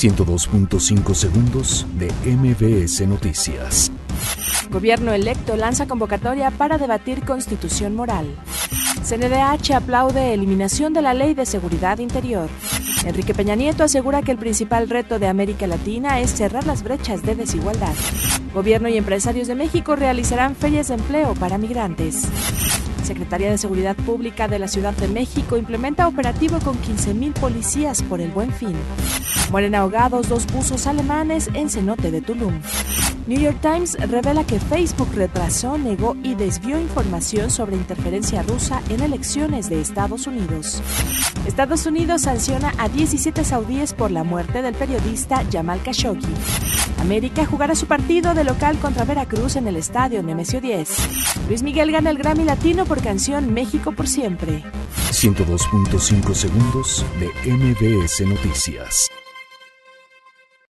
102.5 segundos de MBS Noticias. Gobierno electo lanza convocatoria para debatir constitución moral. CNDH aplaude eliminación de la Ley de Seguridad Interior. Enrique Peña Nieto asegura que el principal reto de América Latina es cerrar las brechas de desigualdad. Gobierno y empresarios de México realizarán ferias de empleo para migrantes. Secretaría de Seguridad Pública de la Ciudad de México implementa operativo con 15.000 policías por el buen fin. Mueren ahogados dos buzos alemanes en cenote de Tulum. New York Times revela que Facebook retrasó, negó y desvió información sobre interferencia rusa en elecciones de Estados Unidos. Estados Unidos sanciona a 17 saudíes por la muerte del periodista Jamal Khashoggi. América jugará su partido de local contra Veracruz en el estadio Nemesio 10. Luis Miguel gana el Grammy Latino por canción México por siempre. 102.5 segundos de MBS Noticias.